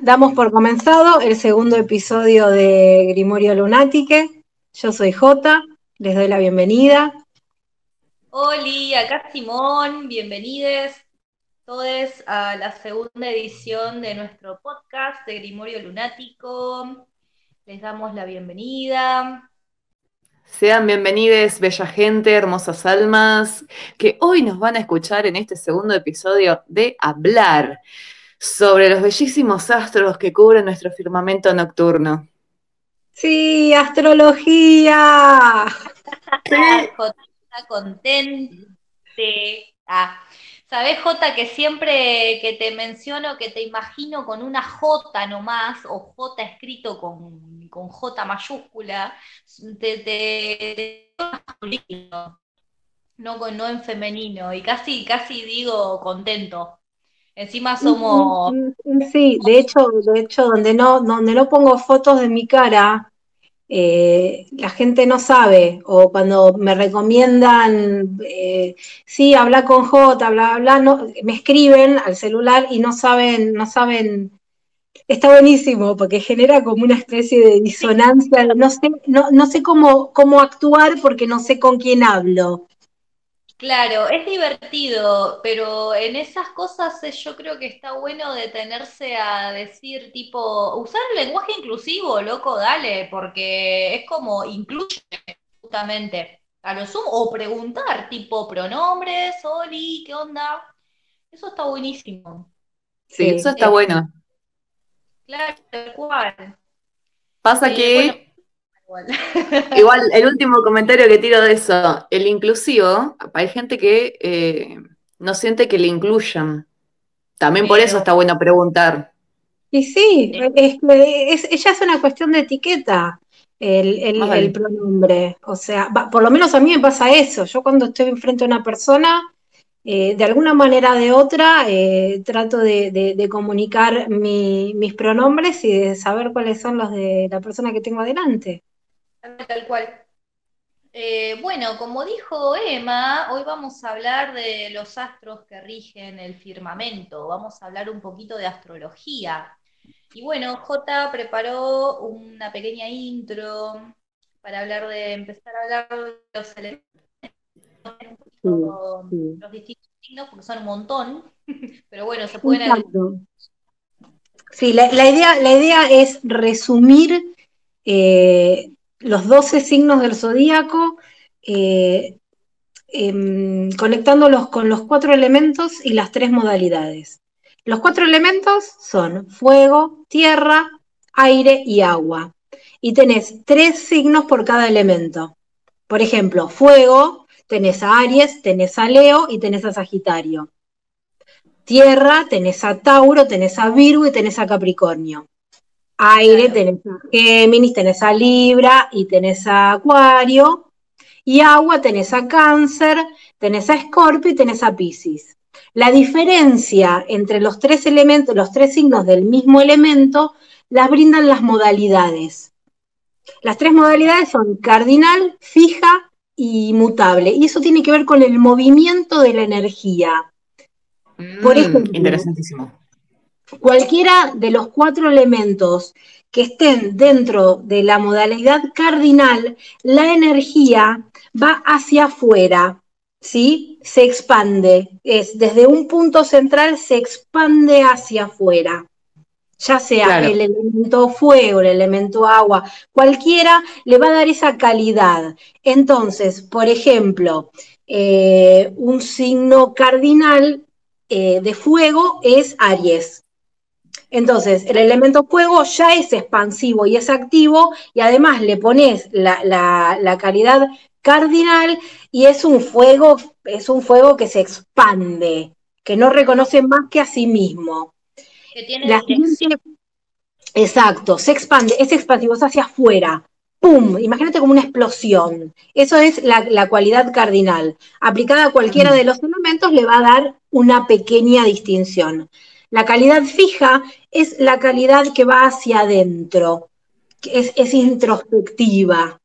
Damos por comenzado el segundo episodio de Grimorio Lunatique. Yo soy Jota, les doy la bienvenida. Hola, acá Simón, bienvenidos todos a la segunda edición de nuestro podcast de Grimorio Lunático. Les damos la bienvenida. Sean bienvenidos, bella gente, hermosas almas, que hoy nos van a escuchar en este segundo episodio de Hablar sobre los bellísimos astros que cubren nuestro firmamento nocturno. Sí, astrología. Sí. Está contente. Ah. Sabes, Jota, que siempre que te menciono, que te imagino con una J nomás, o J escrito con, con J mayúscula, te, te, no, no en femenino, y casi, casi digo contento. Encima somos. Sí, de hecho, de hecho, donde no, donde no pongo fotos de mi cara, eh, la gente no sabe, o cuando me recomiendan, eh, sí, habla con J, bla, bla, no, me escriben al celular y no saben, no saben, está buenísimo, porque genera como una especie de disonancia, no sé, no, no sé cómo, cómo actuar porque no sé con quién hablo. Claro, es divertido, pero en esas cosas yo creo que está bueno detenerse a decir, tipo, usar el lenguaje inclusivo, loco, dale, porque es como incluye justamente a lo sumo, o preguntar, tipo, pronombres, Oli, ¿qué onda? Eso está buenísimo. Sí, eso está bueno. Claro, tal cual. Pasa eh, que Igual. el último comentario que tiro de eso, el inclusivo, hay gente que eh, no siente que le incluyan. También por eso está bueno preguntar. Y sí, es, es, ella es una cuestión de etiqueta. El, pronombre. O sea, por lo menos a mí me pasa eso. Yo cuando estoy enfrente a una persona, eh, de alguna manera o de otra, eh, trato de, comunicar mis pronombres y de saber cuáles son los de la persona que tengo adelante. Tal cual. Eh, bueno, como dijo Emma, hoy vamos a hablar de los astros que rigen el firmamento. Vamos a hablar un poquito de astrología. Y bueno, J preparó una pequeña intro para hablar de empezar a hablar de los elementos, los distintos signos, porque son un montón, pero bueno, se pueden. Sí, la, idea, la idea es resumir eh, los 12 signos del zodíaco, eh, em, conectándolos con los cuatro elementos y las tres modalidades. Los cuatro elementos son fuego, tierra, aire y agua. Y tenés tres signos por cada elemento. Por ejemplo, fuego, tenés a Aries, tenés a Leo y tenés a Sagitario. Tierra, tenés a Tauro, tenés a Virgo y tenés a Capricornio. Aire, tenés a Géminis, tenés a Libra y tenés a Acuario. Y agua, tenés a Cáncer, tenés a Escorpio y tenés a Pisces. La diferencia entre los tres elementos, los tres signos del mismo elemento, las brindan las modalidades. Las tres modalidades son cardinal, fija y mutable. Y eso tiene que ver con el movimiento de la energía. Por mm, ejemplo, interesantísimo cualquiera de los cuatro elementos que estén dentro de la modalidad cardinal, la energía va hacia afuera, ¿sí? Se expande, es desde un punto central se expande hacia afuera. Ya sea el elemento fuego, el elemento agua, cualquiera le va a dar esa calidad. Entonces, por ejemplo, eh, un signo cardinal eh, de fuego es Aries. Entonces, el elemento fuego ya es expansivo y es activo y además le pones la, calidad cardinal y es un fuego, es un fuego que se expande, que no reconoce más que a sí mismo. Que tiene Exacto, se expande, es expansivo, es hacia afuera. ¡Pum! Imagínate como una explosión. Eso es la, la, cualidad cardinal. Aplicada a cualquiera de los elementos le va a dar una pequeña distinción. La calidad fija es la calidad que va hacia adentro, es, es introspectiva.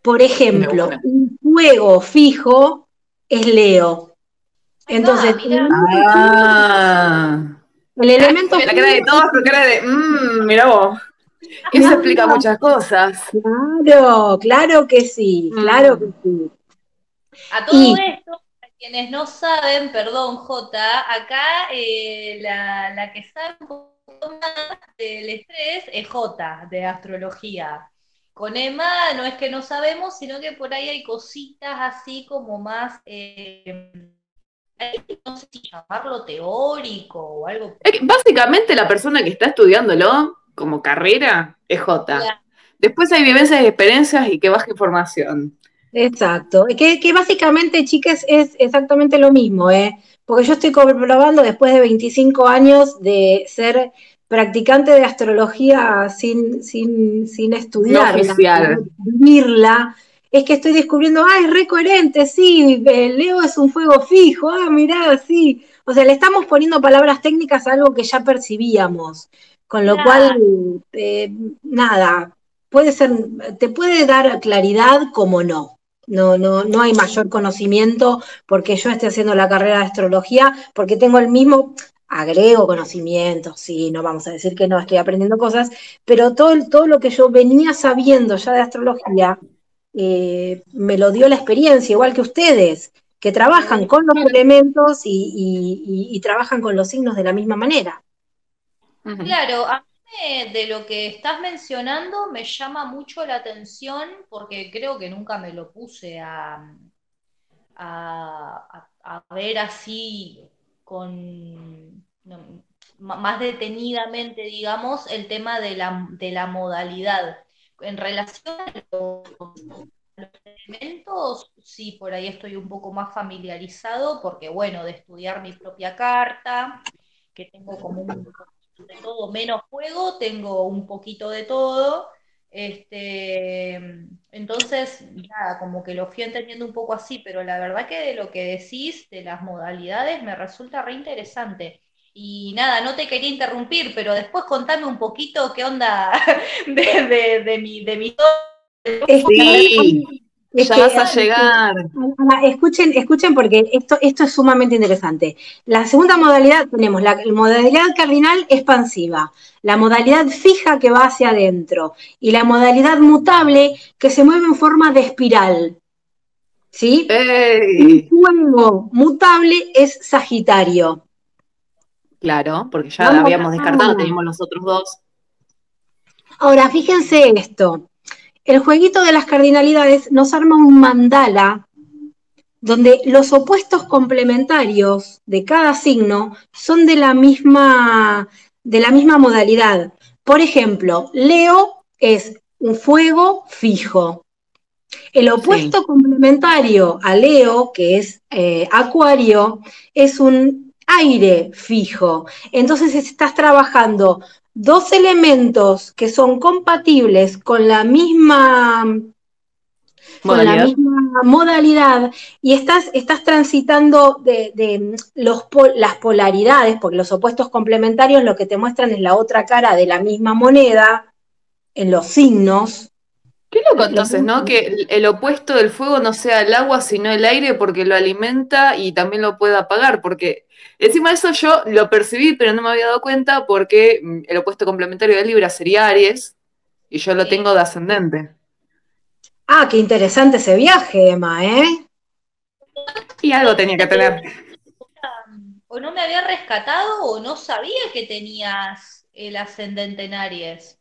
Por ejemplo, un fuego fijo es Leo. Entonces, ah, El elemento La cara de todos, la cara de, mmm, mira vos. Eso explica muchas cosas. Claro, claro que sí, claro que sí. A todo esto, quienes no saben, perdón, J, acá eh, la, la, que sabe un poco más del estrés es J, de astrología. Con Emma no es que no sabemos, sino que por ahí hay cositas así como más, eh, no sé si llamarlo teórico o algo. Básicamente la persona que está estudiándolo como carrera es J. Después hay vivencias y experiencias y que baja información. Exacto, que, que básicamente, chicas, es exactamente lo mismo, ¿eh? Porque yo estoy comprobando después de 25 años de ser practicante de astrología sin, sin, sin estudiarla, vivirla, es que estoy descubriendo, ah, es re coherente, sí, Leo es un fuego fijo, ah, mirá, sí. O sea, le estamos poniendo palabras técnicas a algo que ya percibíamos. Con lo cual, eh, nada, puede ser, te puede dar claridad como no. No, no, no hay mayor conocimiento porque yo esté haciendo la carrera de astrología, porque tengo el mismo, agrego conocimientos, sí, no vamos a decir que no estoy aprendiendo cosas, pero todo, todo lo que yo venía sabiendo ya de astrología, eh, me lo dio la experiencia, igual que ustedes, que trabajan con los elementos y trabajan con los signos de la misma manera. Claro, a de lo que estás mencionando me llama mucho la atención porque creo que nunca me lo puse a, a, ver así con más detenidamente, digamos, el tema de la, de la modalidad. En relación a los, elementos, sí, por ahí estoy un poco más familiarizado porque, bueno, de estudiar mi propia carta, que tengo como un de todo menos juego, tengo un poquito de todo. Este, entonces, nada, como que lo fui entendiendo un poco así, pero la verdad que de lo que decís, de las modalidades, me resulta re interesante. Y nada, no te quería interrumpir, pero después contame un poquito qué onda de, de, mi, de mi... Sí ya vas a llegar. Escuchen, escuchen porque esto, esto es sumamente interesante. La segunda modalidad tenemos la, modalidad cardinal expansiva, la modalidad fija que va hacia adentro y la modalidad mutable que se mueve en forma de espiral. ¿Sí? El juego mutable es Sagitario. Claro, porque ya la habíamos descartado, teníamos los otros dos. Ahora, fíjense esto el jueguito de las cardinalidades nos arma un mandala donde los opuestos complementarios de cada signo son de la misma, de la misma modalidad. Por ejemplo, Leo es un fuego fijo. El opuesto complementario a Leo, que es eh, Acuario, es un aire fijo. Entonces estás trabajando dos elementos que son compatibles con la misma modalidad, la misma modalidad y estás, estás transitando de, los, las polaridades, porque los opuestos complementarios lo que te muestran es la otra cara de la misma moneda en los signos. Qué loco entonces, ¿no? Que el, opuesto del fuego no sea el agua, sino el aire, porque lo alimenta y también lo puede apagar, porque Encima de eso yo lo percibí, pero no me había dado cuenta porque mm, el opuesto complementario de Libra sería Aries y yo lo tengo de ascendente. Ah, qué interesante ese viaje, Emma, ¿eh? Y algo tenía que tener. O no me había rescatado o no sabía que tenías el ascendente en Aries.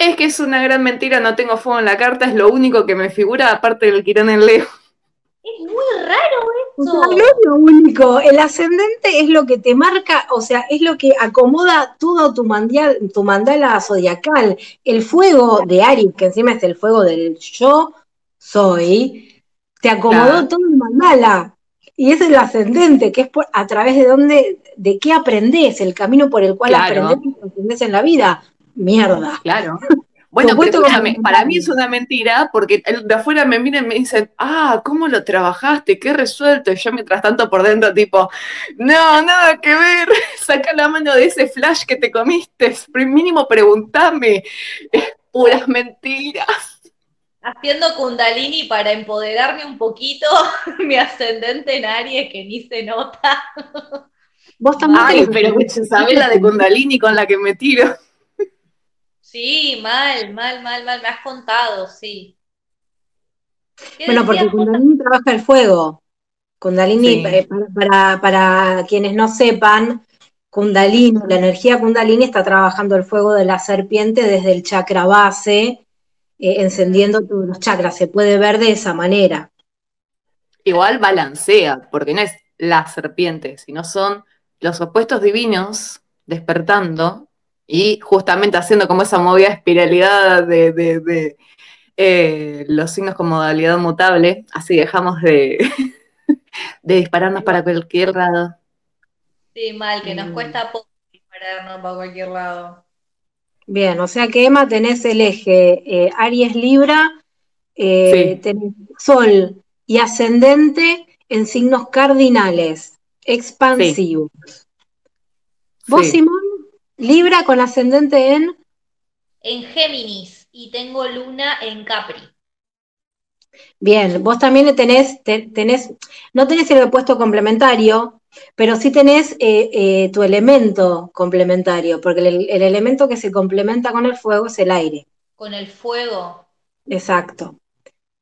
Es que es una gran mentira, no tengo fuego en la carta, es lo único que me figura aparte del Quirón en Leo. Es muy raro eso. No es lo único. El ascendente es lo que te marca, o sea, es lo que acomoda todo tu, tu mandala zodiacal. El fuego de Aries, que encima es el fuego del yo soy, te acomodó todo el mandala. Y es el ascendente, que es a través de dónde, de qué aprendes, el camino por el cual aprendes aprendes en la vida. Mierda. Claro. Bueno, para mí es una mentira porque de afuera me miran y me dicen, ah, ¿cómo lo trabajaste? ¿Qué resuelto? Y yo mientras tanto por dentro tipo, no, nada que ver, saca la mano de ese flash que te comiste, mínimo pregúntame, puras mentiras. Haciendo kundalini para empoderarme un poquito, mi ascendente en Aries que ni se nota. Vos también Ay, pero ¿sabés la de Kundalini con la que me tiro? Sí, mal, mal, mal, mal, me has contado, sí. ¿Qué Bueno, porque? Kundalini trabaja el fuego. Kundalini, Sí. eh, para, para- para quienes no sepan, Kundalini, la energía Kundalini está trabajando el fuego de la serpiente desde el chakra base, eh, encendiendo todos los chakras. Se puede ver de esa manera. Igual balancea, porque no es la serpiente, sino son los opuestos divinos despertando y justamente haciendo como esa movida espiralidad de, de- de, eh, los signos con modalidad mutable, así dejamos de, de dispararnos para cualquier lado. Sí, mal, que nos Mm. cuesta poco dispararnos para cualquier lado. Bien, o sea que Emma tenés el eje eh, Aries Libra, eh, Sí. tenés Sol y ascendente en signos cardinales, expansivos. Vos, Sí. Simón, Libra con ascendente en En Géminis y tengo luna en Capri. Bien, vos también tenés, te- tenés, no tenés el opuesto complementario, pero sí tenés eh, eh, tu elemento complementario, porque el, el elemento que se complementa con el fuego es el aire. Con el fuego. Exacto.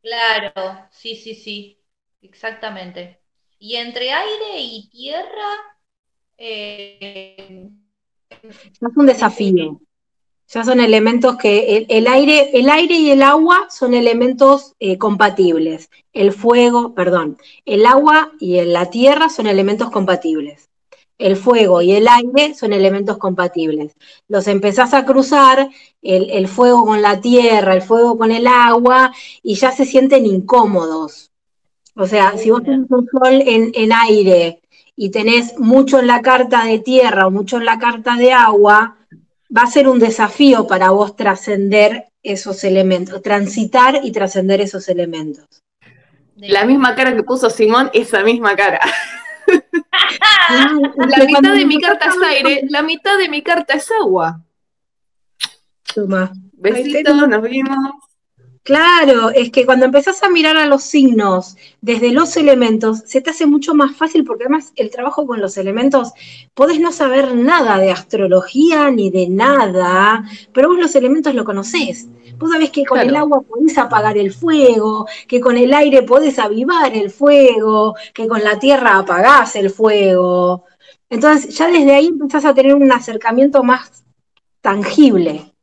Claro, sí, sí, sí. Exactamente. Y entre aire y tierra, eh, es un desafío. Ya son elementos que el, aire, el aire y el agua son elementos eh, compatibles. El fuego, perdón, el agua y la tierra son elementos compatibles. El fuego y el aire son elementos compatibles. Los empezás a cruzar, el, el fuego con la tierra, el fuego con el agua, y ya se sienten incómodos. O sea, si vos tenés un sol en, en aire y tenés mucho en la carta de tierra o mucho en la carta de agua, va a ser un desafío para vos trascender esos elementos, transitar y trascender esos elementos. La misma cara que puso Simón, esa misma cara. La La mitad de mi carta es aire, la mitad de mi carta es agua. Toma. Besitos, nos vimos. Claro, es que cuando empezás a mirar a los signos desde los elementos, se te hace mucho más fácil porque además el trabajo con los elementos, podés no saber nada de astrología ni de nada, pero vos los elementos lo conocés. Vos sabés que con Claro. el agua podés apagar el fuego, que con el aire podés avivar el fuego, que con la tierra apagás el fuego. Entonces ya desde ahí empezás a tener un acercamiento más tangible.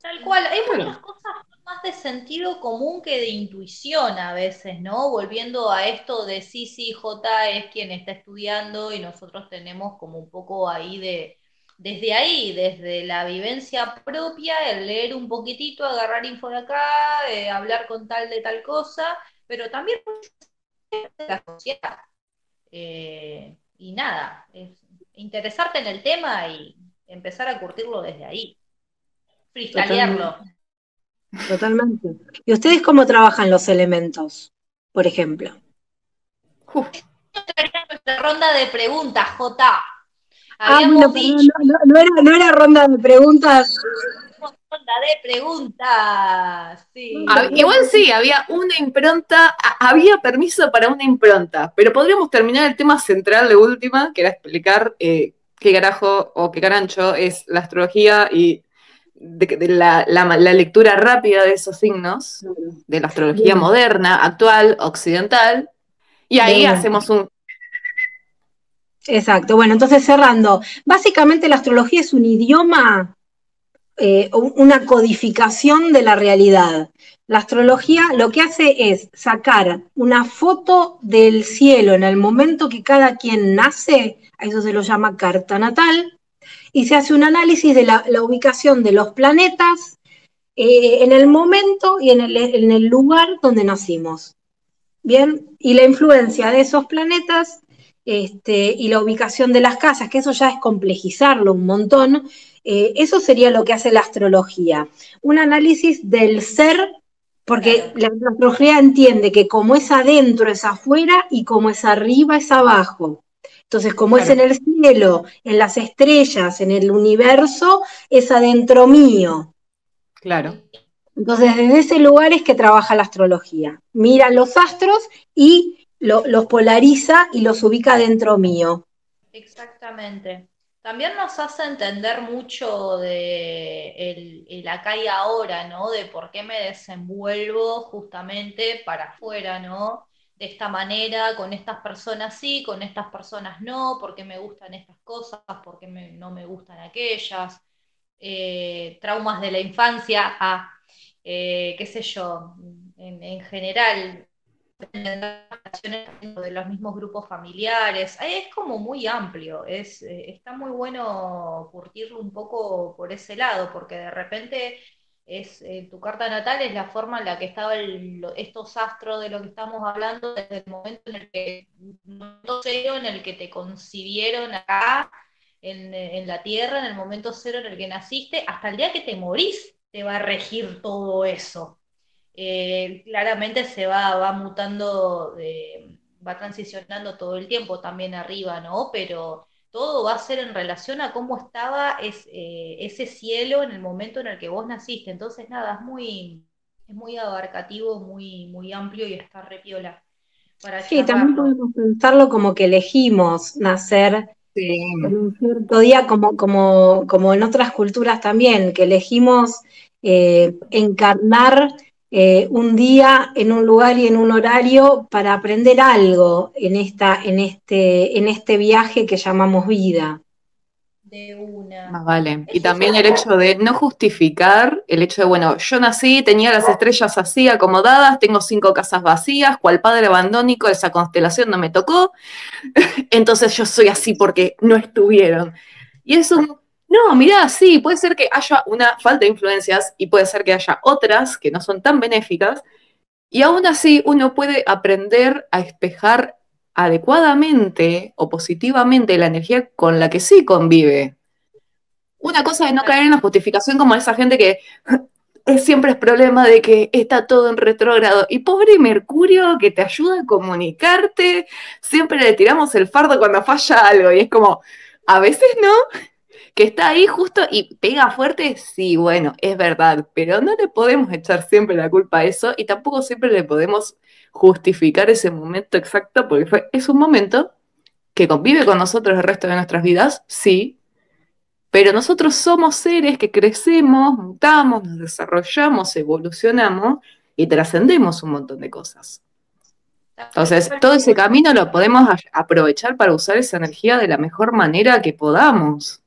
Tal cual, hay Claro. De sentido común que de intuición a veces, ¿no? Volviendo a esto de sí, sí, J es quien está estudiando y nosotros tenemos como un poco ahí de, desde ahí, desde la vivencia propia, el leer un poquitito, agarrar info de acá, eh, hablar con tal de tal cosa, pero también la sociedad. Eh, y nada, es interesarte en el tema y empezar a curtirlo desde ahí. Freestylearlo. Totalmente. ¿Y ustedes cómo trabajan los elementos, por ejemplo? Uf, nuestra ronda de preguntas, J. Ah, Habíamos bueno, perdón, dicho no, no- no era, no era ronda de preguntas. ronda de preguntas. Sí. hab- igual sí, había una impronta, había permiso para una impronta, pero podríamos terminar el tema central de última, que era explicar eh, qué carajo o qué carancho es la astrología y de, de la, la- la lectura rápida de esos signos, de la astrología Bien. moderna, actual, occidental, y ahí Bien. hacemos un... Exacto. Bueno, entonces cerrando. Básicamente la astrología es un idioma, eh, un- una codificación de la realidad. La astrología lo que hace es sacar una foto del cielo en el momento que cada quien nace, a eso se lo llama carta natal, y se hace un análisis de la, la ubicación de los planetas eh, en el momento y en el, en el lugar donde nacimos. Bien, y la influencia de esos planetas este, y la ubicación de las casas, que eso ya es complejizarlo un montón, eh, eso sería lo que hace la astrología. Un análisis del ser, porque la, la astrología entiende que como es adentro es afuera y como es arriba es abajo. Entonces, como es en el cielo, en las estrellas, en el universo, es adentro mío. Claro. Entonces, desde ese lugar es que trabaja la astrología. Mira los astros y lo- los polariza y los ubica dentro mío. Exactamente. También nos hace entender mucho de el, acá y ahora, ¿no? De por qué me desenvuelvo justamente para afuera, ¿no? De esta manera, con estas personas sí, con estas personas no, por qué me gustan estas cosas, por qué no me gustan aquellas, eh, traumas de la infancia, ah, eh, qué sé yo, en, en general, de los mismos grupos familiares. Es como muy amplio, es, eh, está muy bueno curtirlo un poco por ese lado, porque de repente es eh, tu carta natal es la forma en la que estaban estos astros de lo que estamos hablando desde el momento en el que cero en el que te concibieron acá en, en la tierra, en el momento cero en el que naciste, hasta el día que te morís te va a regir todo eso. Eh, claramente se va, va mutando, va transicionando todo el tiempo también arriba, ¿no? Pero todo va a ser en relación a cómo estaba eh, ese cielo en el momento en el que vos naciste. Entonces, nada, es muy, es muy abarcativo, muy, muy amplio y está repiola. Para sí, también podemos pensarlo como que elegimos nacer en un cierto día, como, como, como en otras culturas también, que elegimos eh, encarnar eh, un día en un lugar y en un horario para aprender algo en, esta, en, este, en este viaje que llamamos vida. De una. Más vale. y también el hecho de no justificar el hecho de, bueno, yo nací, tenía las estrellas así acomodadas, tengo cinco casas vacías, cual padre abandónico, esa constelación no me tocó, entonces yo soy así porque no estuvieron. Y es un no, mirá, sí, puede ser que haya una falta de influencias y puede ser que haya otras que no son tan benéficas, y aún así uno puede aprender a espejar adecuadamente o positivamente la energía con la que sí convive. Una cosa es no caer en la justificación como esa gente que es, siempre es problema de que está todo en retrógrado. Y pobre Mercurio que te ayuda a comunicarte, siempre le tiramos el fardo cuando falla algo y es como, a veces no, que está ahí justo y pega fuerte, sí, bueno, es verdad, pero no le podemos echar siempre la culpa a eso y tampoco siempre le podemos justificar ese momento exacto, porque es un momento que convive con nosotros el resto de nuestras vidas, sí, pero nosotros somos seres que crecemos, mutamos, nos desarrollamos, evolucionamos y trascendemos un montón de cosas. Entonces, todo ese camino lo podemos aprovechar para usar esa energía de la mejor manera que podamos.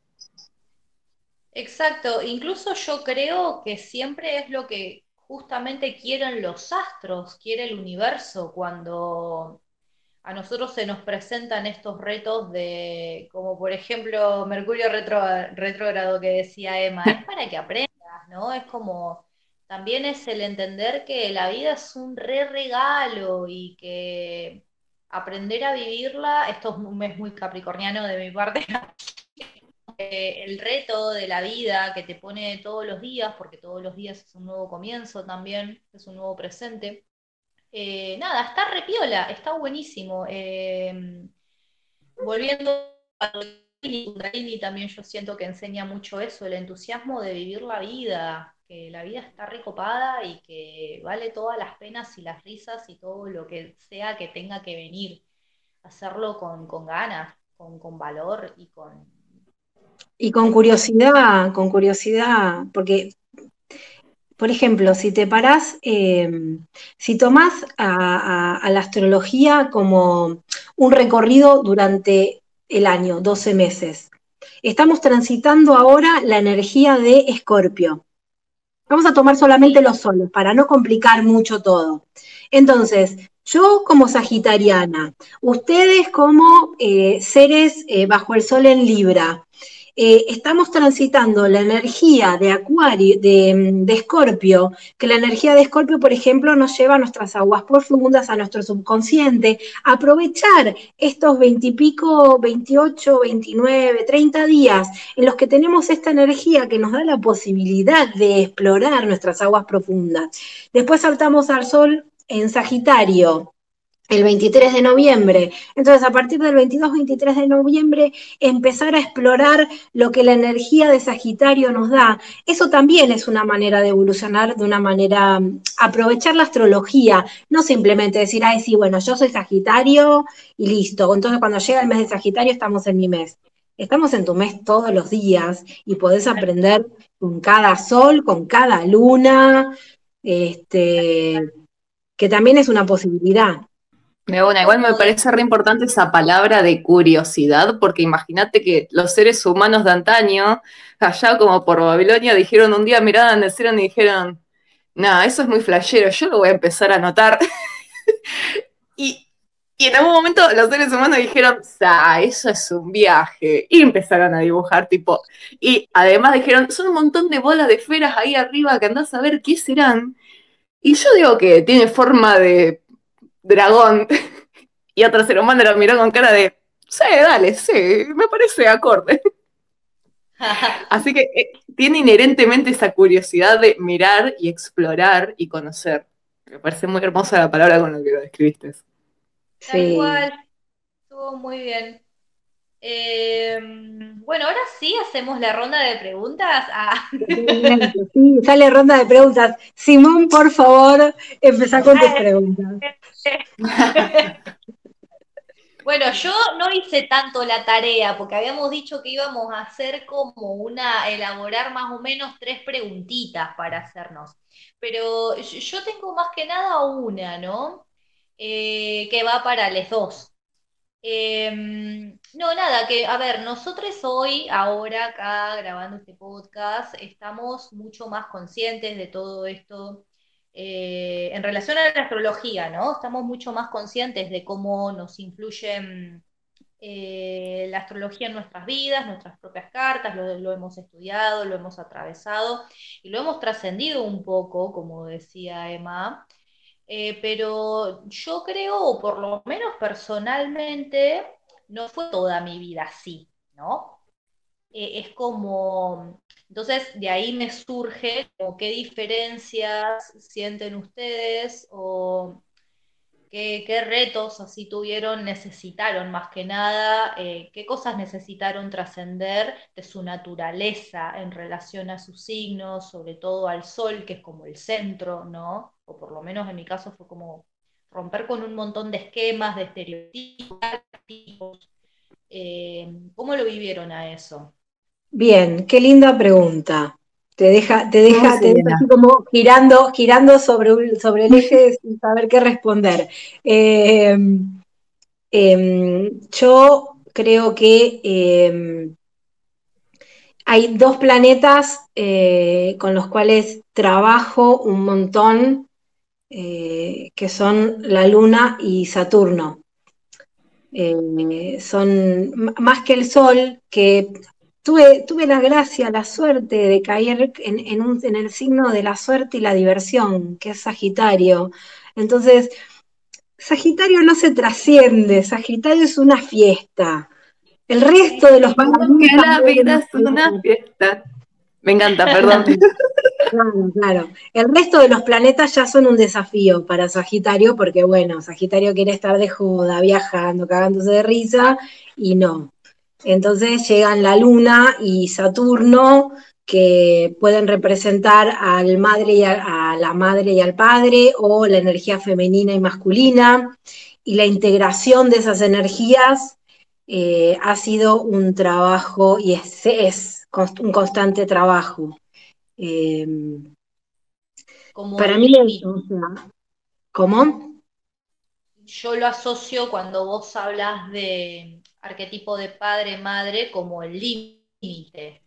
Exacto, incluso yo creo que siempre es lo que justamente quieren los astros, quiere el universo cuando a nosotros se nos presentan estos retos de, como por ejemplo Mercurio retrógrado que decía Emma, es para que aprendas, ¿no? Es como, también es el entender que la vida es un re regalo y que aprender a vivirla, esto es un mes muy capricorniano de mi parte, Eh, el reto de la vida que te pone todos los días, porque todos los días es un nuevo comienzo también, es un nuevo presente. Eh, nada, está repiola, está buenísimo. Eh, volviendo a Kundalini, también yo siento que enseña mucho eso, el entusiasmo de vivir la vida, que la vida está recopada y que vale todas las penas y las risas y todo lo que sea que tenga que venir. Hacerlo con, ganas, con, con valor y con, y con curiosidad, con curiosidad, porque, por ejemplo, si te parás, em, si tomás a, la astrología como un recorrido durante el año, 12 meses, estamos transitando ahora la energía de Escorpio. Vamos a tomar solamente los soles para no complicar mucho todo. Entonces, yo como sagitariana, ustedes como eh, seres eh, bajo el sol en Libra, eh, estamos transitando la energía de Acuario, de, Escorpio, que la energía de Escorpio, por ejemplo, nos lleva a nuestras aguas profundas, a nuestro subconsciente, aprovechar estos veintipico, 28, 29, 30 días en los que tenemos esta energía que nos da la posibilidad de explorar nuestras aguas profundas. Después saltamos al sol en Sagitario, el 23 de noviembre. Entonces, a partir del 22-23 de noviembre, empezar a explorar lo que la energía de Sagitario nos da. Eso también es una manera de evolucionar, de una manera, aprovechar la astrología, no simplemente decir, ay, sí, bueno, yo soy Sagitario y listo. Entonces, cuando llega el mes de Sagitario, estamos en mi mes. Estamos en tu mes todos los días y podés aprender con cada sol, con cada luna, este, que también es una posibilidad. Bueno, igual me parece re importante esa palabra de curiosidad, porque imagínate que los seres humanos de antaño, allá como por Babilonia, dijeron un día, miraban el cielo y dijeron, no, eso es muy flashero, yo lo voy a empezar a notar. y, en algún momento los seres humanos dijeron, ah, eso es un viaje. Y empezaron a dibujar, tipo, y además dijeron, son un montón de bolas de esferas ahí arriba que andás a ver qué serán. Y yo digo que tiene forma de dragón. Y otro ser humano lo miró con cara de, sí, dale, sí, me parece acorde. Así que eh, tiene inherentemente esa curiosidad de mirar y explorar y conocer. Me parece muy hermosa la palabra con la que lo describiste. Tal cual. Estuvo muy bien. Em, bueno, ahora sí hacemos la ronda de preguntas. Ah. Sí, sale ronda de preguntas. Simón, por favor, empezá con tus preguntas. Bueno, yo no hice tanto la tarea porque habíamos dicho que íbamos a hacer como una, elaborar más o menos tres preguntitas para hacernos. Pero yo tengo más que nada una, ¿no? Eh, que va para los dos. Em, no, nada, que, a ver, nosotros hoy, ahora acá grabando este podcast, estamos mucho más conscientes de todo esto eh, en relación a la astrología, ¿no? Estamos mucho más conscientes de cómo nos influye eh, la astrología en nuestras vidas, nuestras propias cartas, lo, hemos estudiado, lo hemos atravesado y lo hemos trascendido un poco, como decía Emma. Eh, pero yo creo, o por lo menos personalmente, no fue toda mi vida así, ¿no? Eh, es como, entonces de ahí me surge qué diferencias sienten ustedes o qué, retos así tuvieron, necesitaron más que nada, eh, qué cosas necesitaron trascender de su naturaleza en relación a sus signos, sobre todo al sol, que es como el centro, ¿no? O por lo menos en mi caso fue como romper con un montón de esquemas, de estereotipos. Eh, ¿Cómo lo vivieron a eso? Bien, qué linda pregunta. Te deja, te deja, te deja así como girando, girando sobre, sobre el eje sin saber qué responder. Em, em, yo creo que em, hay dos planetas eh, con los cuales trabajo un montón, eh, que son la Luna y Saturno. son más que el Sol, que tuve, la gracia, la suerte de caer en, el signo de la suerte y la diversión, que es Sagitario. Entonces, Sagitario no se trasciende, Sagitario es una fiesta. El resto de los que la vida es una fiesta. Me encanta, perdón. Claro, claro. El resto de los planetas ya son un desafío para Sagitario, porque bueno, Sagitario quiere estar de joda, viajando, cagándose de risa, y no. Entonces llegan la Luna y Saturno, que pueden representar al madre y a, la madre y al padre, o la energía femenina y masculina, y la integración de esas energías eh, ha sido un trabajo y es, un constante trabajo. Em, para mí, ¿cómo? Yo lo asocio cuando vos hablas de arquetipo de padre, madre, como el límite,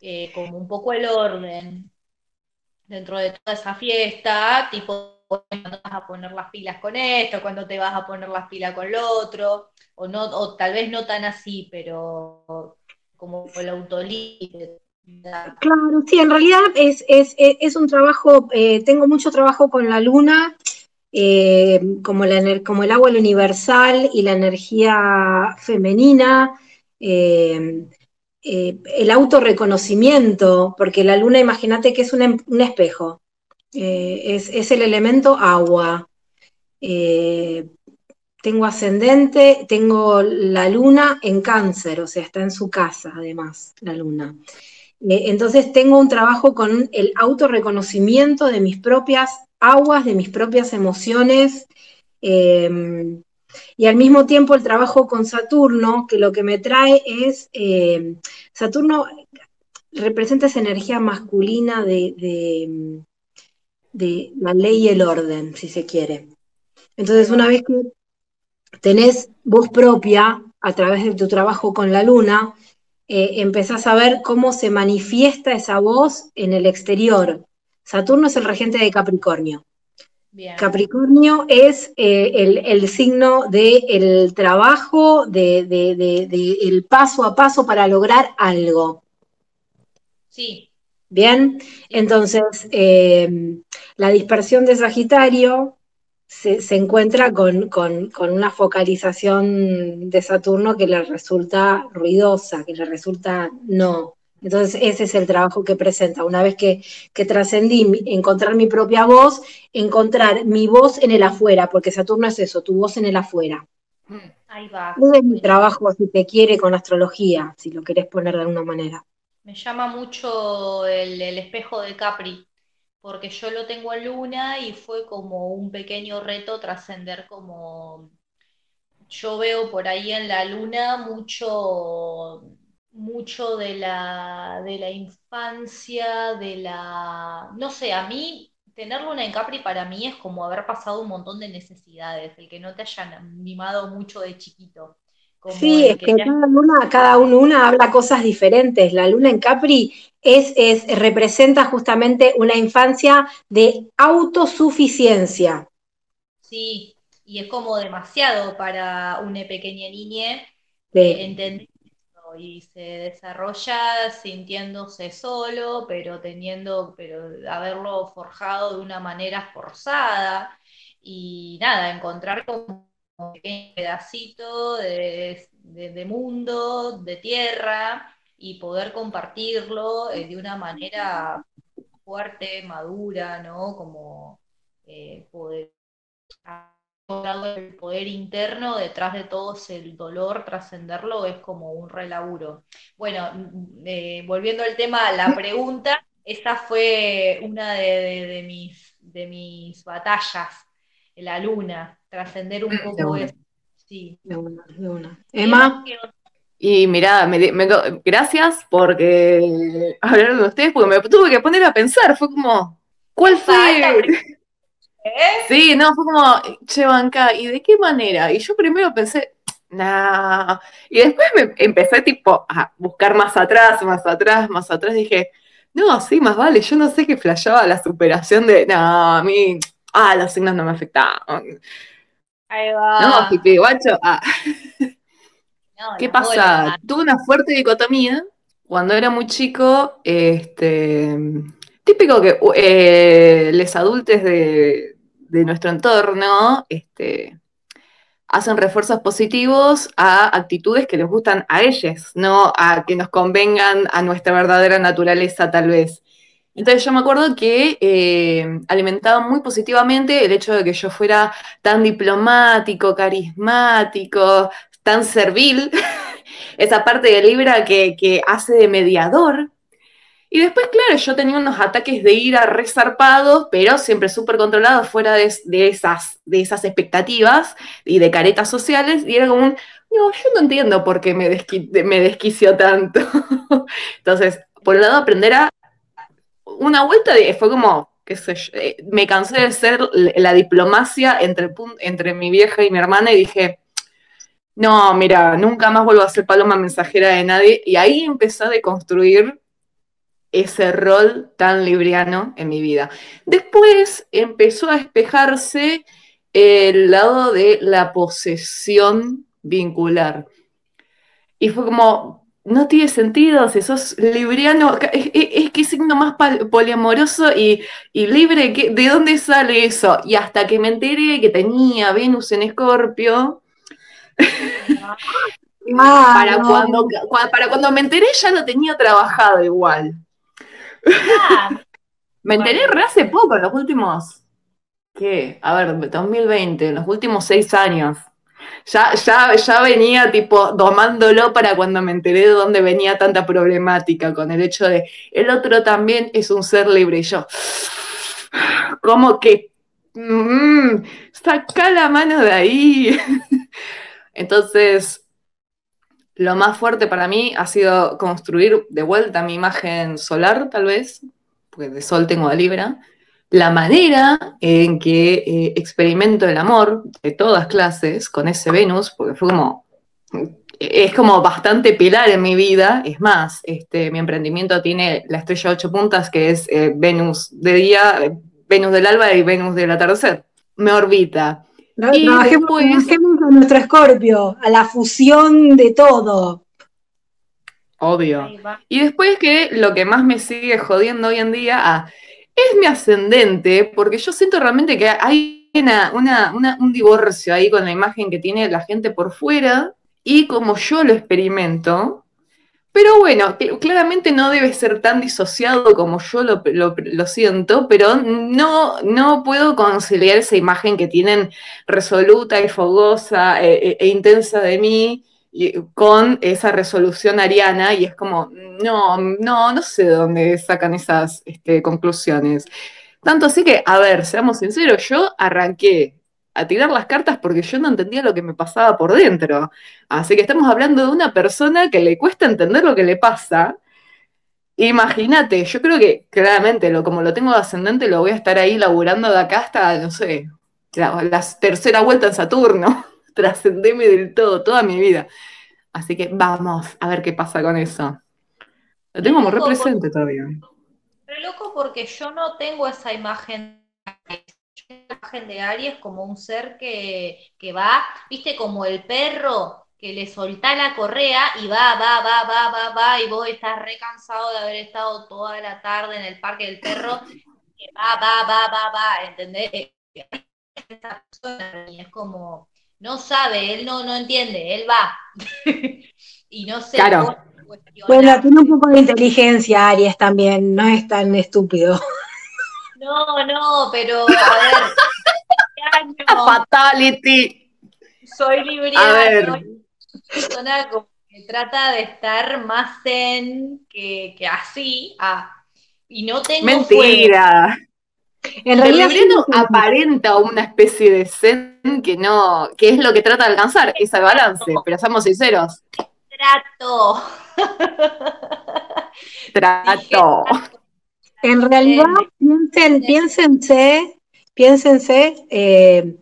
eh, como un poco el orden dentro de toda esa fiesta, tipo cuando vas a poner las pilas con esto, cuando te vas a poner las pilas con lo otro, o no, o tal vez no tan así, pero como el autolímite. Claro, sí, en realidad es, es, es un trabajo, eh, tengo mucho trabajo con la luna, eh, como, como, el agua universal y la energía femenina, eh, eh, el autorreconocimiento, porque la luna, imagínate que es un, espejo, es, el elemento agua. Tengo ascendente, tengo la luna en cáncer, o sea, está en su casa además, la luna. Eh, entonces tengo un trabajo con el autorreconocimiento de mis propias aguas, de mis propias emociones, eh, y al mismo tiempo el trabajo con Saturno, que lo que me trae es, eh, Saturno representa esa energía masculina de, de, la ley y el orden, si se quiere. Entonces, una vez que tenés voz propia a través de tu trabajo con la luna, eh, empezás a ver cómo se manifiesta esa voz en el exterior. Saturno es el regente de Capricornio. Capricornio es eh, el, signo del trabajo, del de, paso a paso para lograr algo. Sí. Bien, entonces eh, la dispersión de Sagitario se, encuentra con, una focalización de Saturno que le resulta ruidosa, que le resulta no. Entonces ese es el trabajo que presenta. Una vez que, que trascendí, encontrar mi propia voz, encontrar mi voz en el afuera, porque Saturno es eso, tu voz en el afuera. Ahí va. Ese es mi trabajo, si te quiere, con astrología, si lo querés poner de alguna manera. Me llama mucho el, espejo de Capri, porque yo lo tengo en luna y fue como un pequeño reto trascender como yo veo por ahí en la luna mucho mucho de la, de la infancia, de la, no sé, a mí tener luna en Capri para mí es como haber pasado un montón de necesidades, el que no te hayan mimado mucho de chiquito sí, es que, cada luna, cada una habla cosas diferentes. La luna en Capri es, es, representa justamente una infancia de autosuficiencia. Sí, y es como demasiado para una pequeña niña entender eso y se desarrolla sintiéndose solo, pero teniendo, pero haberlo forjado de una manera forzada y nada, encontrar como un pequeño pedacito de, mundo, de tierra, y poder compartirlo eh, de una manera fuerte, madura, ¿no? Como eh, poder el poder interno, detrás de todo el dolor, trascenderlo es como un relaburo. Bueno, mm, eh, volviendo al tema, la pregunta, esta fue una de, mis, de mis batallas, la luna, trascender un poco eso. Sí. De una, de una. Emma. Y mira, gracias porque hablaron de ustedes, porque me tuve que poner a pensar, fue como, ¿cuál fue? ¿Eh? Sí, no, fue como, che, banca, ¿y de qué manera? Y yo primero pensé, nah, y después me empecé tipo a buscar más atrás, más atrás, más atrás, dije, no, sí, más vale, yo no sé qué flasheaba la superación de, nah, a mí, ah, los signos no me afectaban. Ahí va. No, hippie, guacho. Ah. ¿Qué pasa? Tuve una fuerte dicotomía cuando era muy chico. Este, típico que eh, los adultos de, nuestro entorno este, hacen refuerzos positivos a actitudes que les gustan a ellos, no a que nos convengan a nuestra verdadera naturaleza, tal vez. Entonces yo me acuerdo que eh, alimentaba muy positivamente el hecho de que yo fuera tan diplomático, carismático, tan servil, esa parte de Libra que, hace de mediador. Y después, claro, yo tenía unos ataques de ira resarpados, pero siempre súper controlados, fuera de, esas, expectativas y de caretas sociales, y era como un, no, yo no entiendo por qué me, me desquició tanto. Entonces, por un lado, aprender a una vuelta fue como, qué sé yo, eh, me cansé de ser la diplomacia entre, entre mi vieja y mi hermana y dije, no, mira, nunca más vuelvo a ser paloma mensajera de nadie. Y ahí empecé a deconstruir ese rol tan libriano en mi vida. Después empezó a despejarse el lado de la posesión vincular. Y fue como, no tiene sentido, si sos libriano, es, que signo más poliamoroso y, libre, ¿de dónde sale eso? Y hasta que me enteré que tenía Venus en Escorpio, para, cuando, para cuando me enteré ya lo tenía trabajado igual. me enteré re hace poco, en los últimos, ¿qué? A ver, 2020, en los últimos seis años. Ya, ya, ya venía tipo domándolo para cuando me enteré de dónde venía tanta problemática con el hecho de el otro también es un ser libre y yo. Como que mmm, saca la mano de ahí. Entonces, lo más fuerte para mí ha sido construir de vuelta mi imagen solar, tal vez, porque de sol tengo de Libra, la manera en que eh, experimento el amor de todas clases con ese Venus, porque fue como, es como bastante pilar en mi vida, es más, este, mi emprendimiento tiene la estrella ocho puntas, que es eh, Venus de día, Venus del alba y Venus del atardecer, me orbita. y después, a nuestro escorpio, a la fusión de todo. Obvio. Y después que lo que más me sigue jodiendo hoy en día, ah, es mi ascendente, porque yo siento realmente que hay un divorcio ahí con la imagen que tiene la gente por fuera y como yo lo experimento. Pero bueno, claramente no debe ser tan disociado como yo lo, siento, pero no, no puedo conciliar esa imagen que tienen resoluta y fogosa e, e, e intensa de mí con esa resolución ariana y es como, no, no, no sé de dónde sacan esas este, conclusiones. Tanto así que, a ver, seamos sinceros, yo arranqué a tirar las cartas porque yo no entendía lo que me pasaba por dentro. Así que estamos hablando de una persona que le cuesta entender lo que le pasa. Imagínate, yo creo que claramente, lo, como lo tengo de ascendente, lo voy a estar ahí laburando de acá hasta, no sé, la tercera vuelta en Saturno. Trascendeme del todo, toda mi vida. Así que vamos a ver qué pasa con eso. Lo tengo como represente todavía. Pero loco porque yo no tengo esa imagen, imagen de Aries como un ser que, que va, viste, como el perro que le soltá la correa y va, va, va, va, va, va, y vos estás recansado de haber estado toda la tarde en el parque del perro, que va, va, va, va, va, ¿entendés? Persona es como, no sabe, él no, no entiende, él va. y no sé. Claro. Bueno, tiene un poco de inteligencia, Aries también, no es tan estúpido. No, no, pero a ver. Este Fatality. Soy libriana. Persona como que trata de estar más zen que, que así. Ah, y no tengo. Mentira. En realidad aparenta una especie de zen que no, que es lo que trata de alcanzar, ese balance, pero seamos sinceros. Trato. Trato. En realidad, piensen, piénsense, piénsense, eh,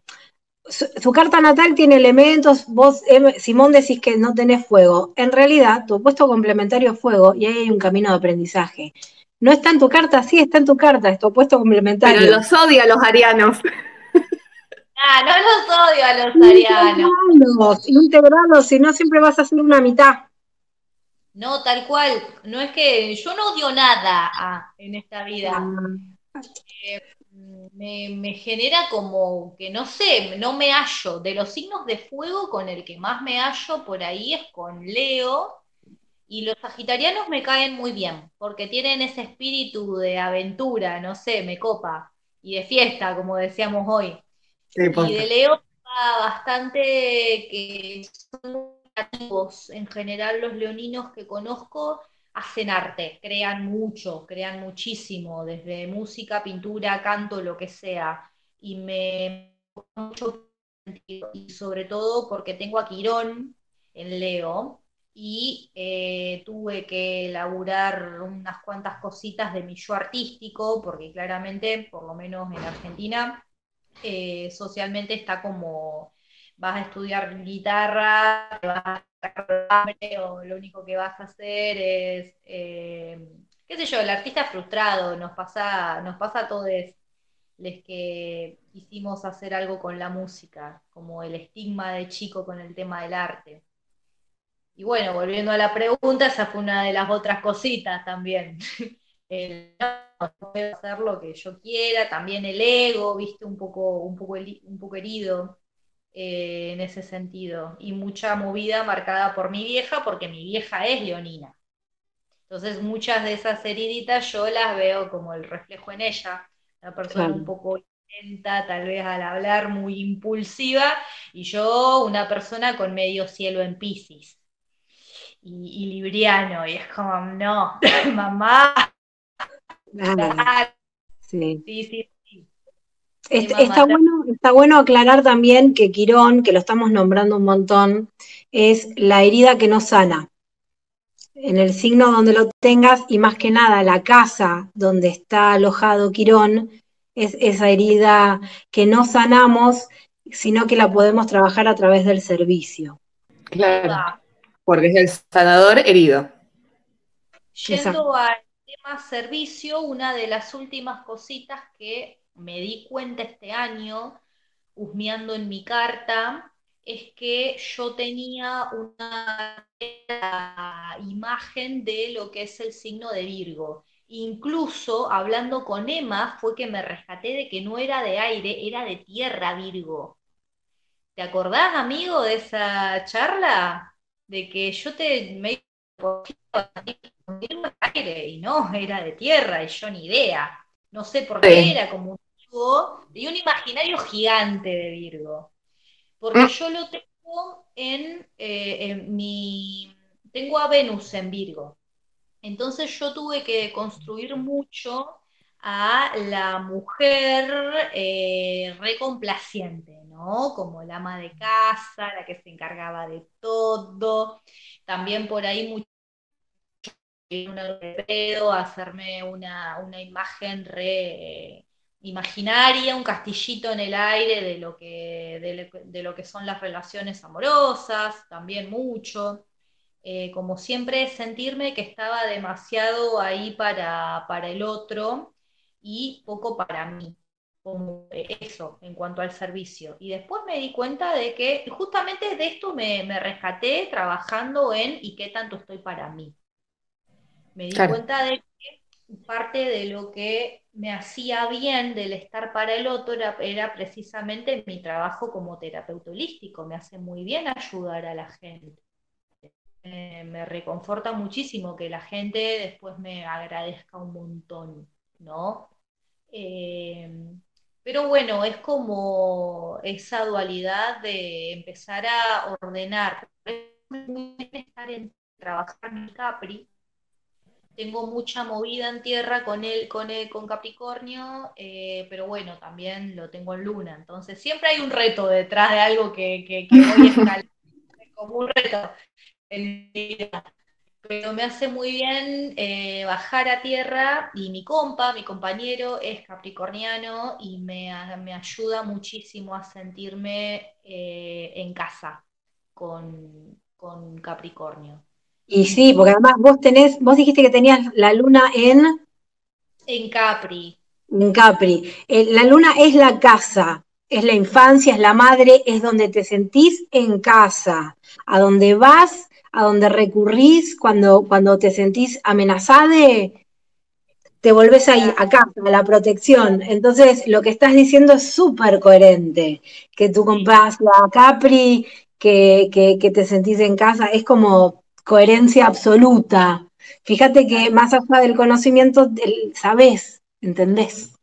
su, carta natal tiene elementos, vos, Simón, decís que no tenés fuego. En realidad, tu opuesto complementario es fuego y ahí hay un camino de aprendizaje. No está en tu carta, sí está en tu carta, es tu opuesto complementario. Pero los odia a los arianos. Ah, no los odio a los arianos. Integrados, si no siempre vas a hacer una mitad. No, tal cual. No es que yo no odio nada ah, en esta vida. Ah. Eh, me, me, genera como que no sé, no me hallo. De los signos de fuego con el que más me hallo por ahí es con Leo y los sagitarianos me caen muy bien, porque tienen ese espíritu de aventura, no sé, me copa, y de fiesta, como decíamos hoy. y de Leo bastante que son activos. En general, los leoninos que conozco hacen arte, crean mucho, crean muchísimo, desde música, pintura, canto, lo que sea. Y me mucho y sobre todo porque tengo a Quirón en Leo, y eh, tuve que elaborar unas cuantas cositas de mi yo artístico, porque claramente, por lo menos en Argentina, eh, socialmente está como vas a estudiar guitarra, vas a hambre, o lo único que vas a hacer es, eh, qué sé yo, el artista frustrado, nos pasa, nos pasa a todos los que quisimos hacer algo con la música, como el estigma de chico con el tema del arte. Y bueno, volviendo a la pregunta, esa fue una de las otras cositas también. El, no, puedo hacer lo que yo quiera, también el ego, viste, un poco, un poco, un poco herido eh, en ese sentido. Y mucha movida marcada por mi vieja, porque mi vieja es leonina. Entonces muchas de esas heriditas yo las veo como el reflejo en ella, una persona un poco tal vez al hablar muy impulsiva, y yo una persona con medio cielo en Pisces y, libriano, y es como, no, mamá. Sí. sí, sí, Está, bueno, está bueno aclarar también que Quirón, que lo estamos nombrando un montón, es la herida que no sana. En el signo donde lo tengas y más que nada la casa donde está alojado Quirón es esa herida que no sanamos, sino que la podemos trabajar a través del servicio. Claro, porque es el sanador herido. Yendo al tema servicio, una de las últimas cositas que me di cuenta este año, husmeando en mi carta, es que yo tenía una imagen de lo que es el signo de Virgo. Incluso hablando con Emma fue que me rescaté de que no era de aire, era de tierra Virgo. ¿Te acordás, amigo, de esa charla? De que yo te me aire y no, era de tierra y yo ni idea. No sé por qué era como un de un imaginario gigante de Virgo. Porque mm. yo lo tengo en, eh, en mi. Tengo a Venus en Virgo. Entonces yo tuve que construir mucho a la mujer eh, recomplaciente, ¿no? Como la ama de casa, la que se encargaba de todo. También por ahí mucho hacerme una, una imagen re imaginaria, un castillito en el aire de lo que, de lo que son las relaciones amorosas, también mucho. Eh, como siempre, sentirme que estaba demasiado ahí para, el otro y poco para mí, como eso en cuanto al servicio. Y después me di cuenta de que justamente de esto me, rescaté trabajando en y qué tanto estoy para mí. Me di cuenta de que parte de lo que me hacía bien del estar para el otro era, era, precisamente mi trabajo como terapeuta holístico. Me hace muy bien ayudar a la gente me reconforta muchísimo que la gente después me agradezca un montón, ¿no? Eh, pero bueno, es como esa dualidad de empezar a ordenar. estar en trabajar mi Capri. Tengo mucha movida en tierra con él, con él, con Capricornio, eh, pero bueno, también lo tengo en Luna. Entonces siempre hay un reto detrás de algo que, que, que voy a escalar como un reto. Pero me hace muy bien eh, bajar a tierra y mi compa, mi compañero, es capricorniano y me, ayuda muchísimo a sentirme eh, en casa con, Capricornio. Y sí, porque además vos tenés, vos dijiste que tenías la luna en... En Capri. En Capri. Eh, la luna es la casa, es la infancia, es la madre, es donde te sentís en casa, a donde vas a donde recurrís cuando, cuando te sentís amenazada, te volvés ahí, acá, a la protección. Entonces, lo que estás diciendo es súper coherente, que tú compras la Capri, que, que, te sentís en casa, es como coherencia absoluta. Fíjate que más allá del conocimiento, sabés, ¿entendés?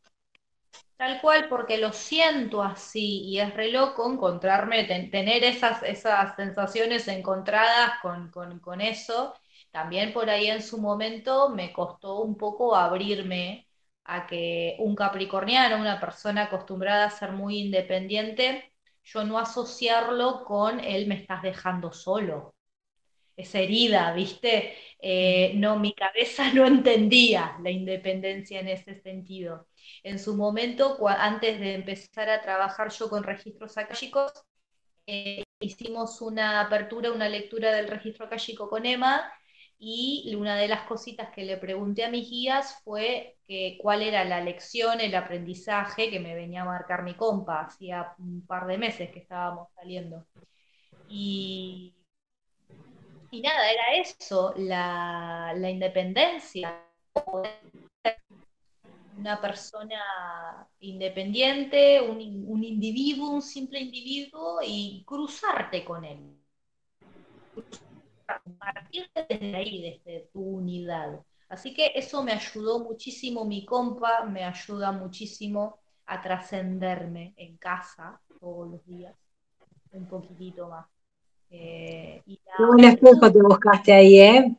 Tal cual, porque lo siento así y es re loco encontrarme, tener esas, esas sensaciones encontradas con, eso. También por ahí en su momento me costó un poco abrirme a que un capricorniano, una persona acostumbrada a ser muy independiente, yo no asociarlo con él me estás dejando solo. Esa herida, ¿viste? Eh, no, mi cabeza no entendía la independencia en ese sentido. En su momento, antes de empezar a trabajar yo con registros akáshicos, eh, hicimos una apertura, una lectura del registro akáshico con Emma y una de las cositas que le pregunté a mis guías fue que, cuál era la lección, el aprendizaje que me venía a marcar mi compa. Hacía un par de meses que estábamos saliendo. Y, y nada, era eso, la, la independencia, una persona independiente, un, individuo, un simple individuo y cruzarte con él. Partir desde ahí, desde tu unidad. Así que eso me ayudó muchísimo, mi compa me ayuda muchísimo a trascenderme en casa todos los días, un poquitito más. Eh, Qué buen espejo te buscaste ahí, ¿eh?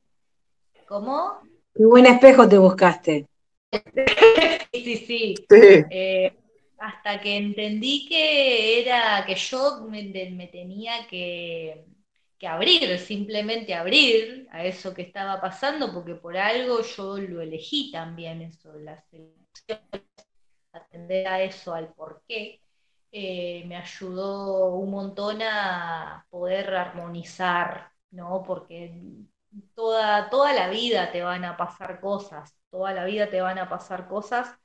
¿Cómo? Qué buen espejo te buscaste. sí, sí. Eh, hasta que entendí que era que yo me, tenía que, abrir, simplemente abrir a eso que estaba pasando, porque por algo yo lo elegí también, eso, la selección, atender a eso, al por qué. Eh, me ayudó un montón a poder armonizar, ¿no? Porque toda, toda la vida te van a pasar cosas, toda la vida te van a pasar cosas.